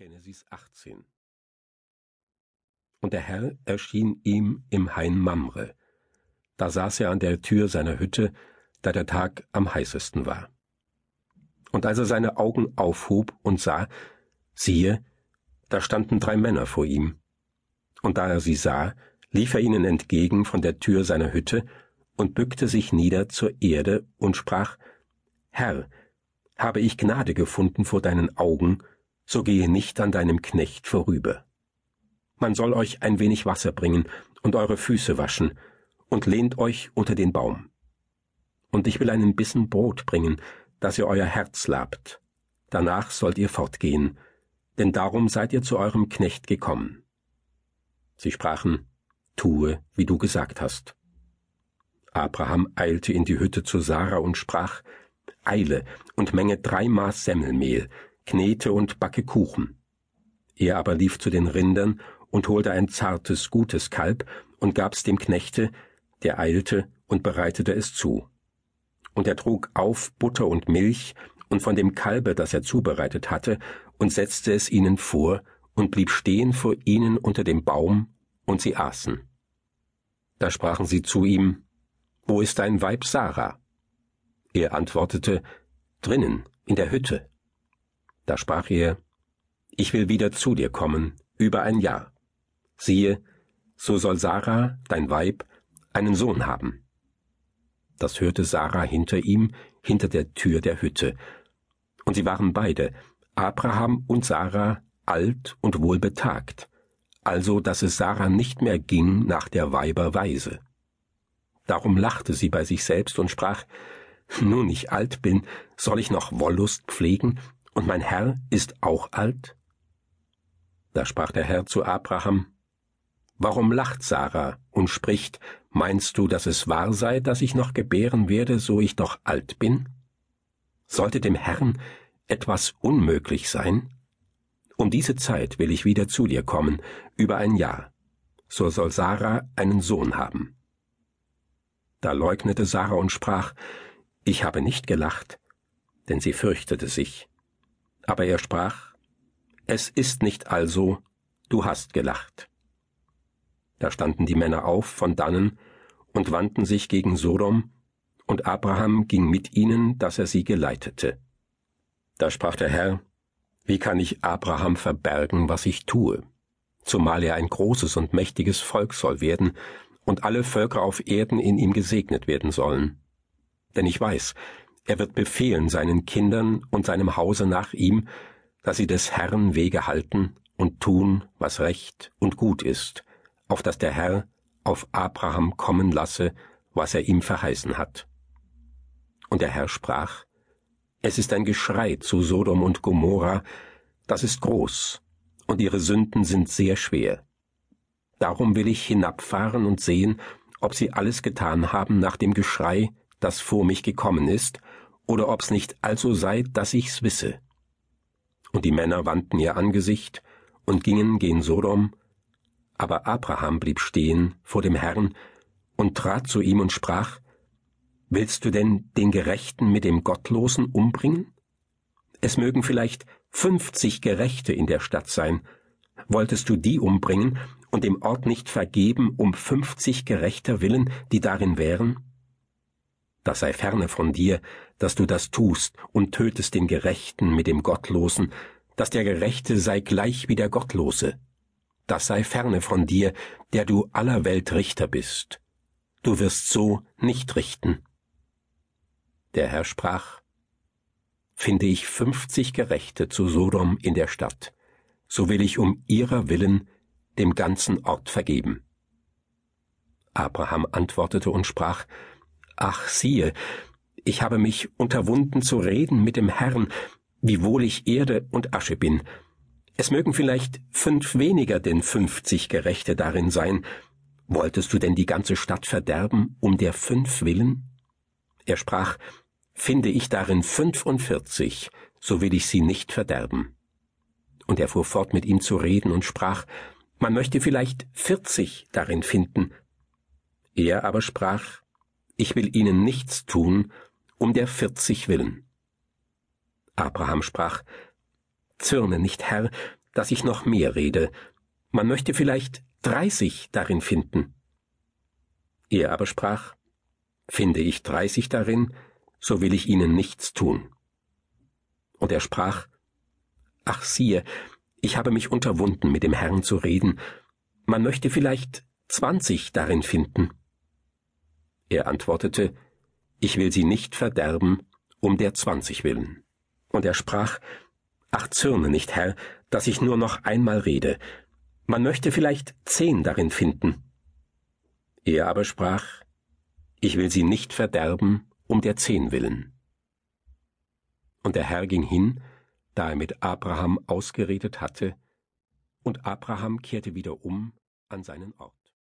Genesis 18 Und der Herr erschien ihm im Hain Mamre. Da saß er an der Tür seiner Hütte, da der Tag am heißesten war. Und als er seine Augen aufhob und sah, siehe, da standen drei Männer vor ihm. Und da er sie sah, lief er ihnen entgegen von der Tür seiner Hütte und bückte sich nieder zur Erde und sprach, Herr, habe ich Gnade gefunden vor deinen Augen, so gehe nicht an deinem Knecht vorüber. Man soll euch ein wenig Wasser bringen und eure Füße waschen, und lehnt euch unter den Baum. Und ich will einen Bissen Brot bringen, dass ihr euer Herz labt. Danach sollt ihr fortgehen, denn darum seid ihr zu eurem Knecht gekommen. Sie sprachen, Tue, wie du gesagt hast. Abraham eilte in die Hütte zu Sarah und sprach, Eile und menge drei Maß Semmelmehl, knete und backe Kuchen. Er aber lief zu den Rindern und holte ein zartes, gutes Kalb und gab's dem Knechte, der eilte und bereitete es zu. Und er trug auf Butter und Milch und von dem Kalbe, das er zubereitet hatte, und setzte es ihnen vor und blieb stehen vor ihnen unter dem Baum, und sie aßen. Da sprachen sie zu ihm, Wo ist dein Weib Sarah? Er antwortete, Drinnen, in der Hütte. Da sprach er, Ich will wieder zu dir kommen, über ein Jahr. Siehe, so soll Sarah, dein Weib, einen Sohn haben. Das hörte Sarah hinter ihm, hinter der Tür der Hütte. Und sie waren beide, Abraham und Sarah, alt und wohlbetagt, also dass es Sarah nicht mehr ging nach der Weiber Weise. Darum lachte sie bei sich selbst und sprach, Nun ich alt bin, soll ich noch Wollust pflegen und mein Herr ist auch alt? Da sprach der Herr zu Abraham, Warum lacht Sarah und spricht, meinst du, dass es wahr sei, dass ich noch gebären werde, so ich doch alt bin? Sollte dem Herrn etwas unmöglich sein? Um diese Zeit will ich wieder zu dir kommen, über ein Jahr. So soll Sarah einen Sohn haben. Da leugnete Sarah und sprach, Ich habe nicht gelacht, denn sie fürchtete sich. Aber er sprach, Es ist nicht also, du hast gelacht. Da standen die Männer auf von dannen und wandten sich gegen Sodom, und Abraham ging mit ihnen, dass er sie geleitete. Da sprach der Herr, Wie kann ich Abraham verbergen, was ich tue? Zumal er ein großes und mächtiges Volk soll werden, und alle Völker auf Erden in ihm gesegnet werden sollen. Denn ich weiß, er wird befehlen seinen Kindern und seinem Hause nach ihm, dass sie des Herrn Wege halten und tun, was recht und gut ist, auf dass der Herr auf Abraham kommen lasse, was er ihm verheißen hat. Und der Herr sprach, Es ist ein Geschrei zu Sodom und Gomorra, das ist groß, und ihre Sünden sind sehr schwer. Darum will ich hinabfahren und sehen, ob sie alles getan haben nach dem Geschrei, das vor mich gekommen ist, oder ob's nicht also sei, dass ich's wisse. Und die Männer wandten ihr Angesicht und gingen gen Sodom, aber Abraham blieb stehen vor dem Herrn und trat zu ihm und sprach, Willst du denn den Gerechten mit dem Gottlosen umbringen? Es mögen vielleicht fünfzig Gerechte in der Stadt sein. Wolltest du die umbringen und dem Ort nicht vergeben um fünfzig Gerechter willen, die darin wären? Das sei ferne von dir, dass du das tust und tötest den Gerechten mit dem Gottlosen, dass der Gerechte sei gleich wie der Gottlose. Das sei ferne von dir, der du aller Welt Richter bist. Du wirst so nicht richten. Der Herr sprach, Finde ich fünfzig Gerechte zu Sodom in der Stadt, so will ich um ihrer willen dem ganzen Ort vergeben. Abraham antwortete und sprach, Ach siehe, ich habe mich unterwunden zu reden mit dem Herrn, wiewohl ich Erde und Asche bin. Es mögen vielleicht fünf weniger denn fünfzig Gerechte darin sein. Wolltest du denn die ganze Stadt verderben, um der fünf willen? Er sprach, Finde ich darin fünfundvierzig, so will ich sie nicht verderben. Und er fuhr fort mit ihm zu reden und sprach, Man möchte vielleicht vierzig darin finden. Er aber sprach, ich will ihnen nichts tun, um der vierzig willen. Abraham sprach, Zürne nicht, Herr, dass ich noch mehr rede. Man möchte vielleicht dreißig darin finden. Er aber sprach, Finde ich dreißig darin, so will ich ihnen nichts tun. Und er sprach, Ach siehe, ich habe mich unterwunden, mit dem Herrn zu reden, man möchte vielleicht zwanzig darin finden. Er antwortete, Ich will sie nicht verderben, um der zwanzig willen. Und er sprach, Ach zürne nicht, Herr, dass ich nur noch einmal rede. Man möchte vielleicht zehn darin finden. Er aber sprach, Ich will sie nicht verderben, um der zehn willen. Und der Herr ging hin, da er mit Abraham ausgeredet hatte, und Abraham kehrte wieder um an seinen Ort.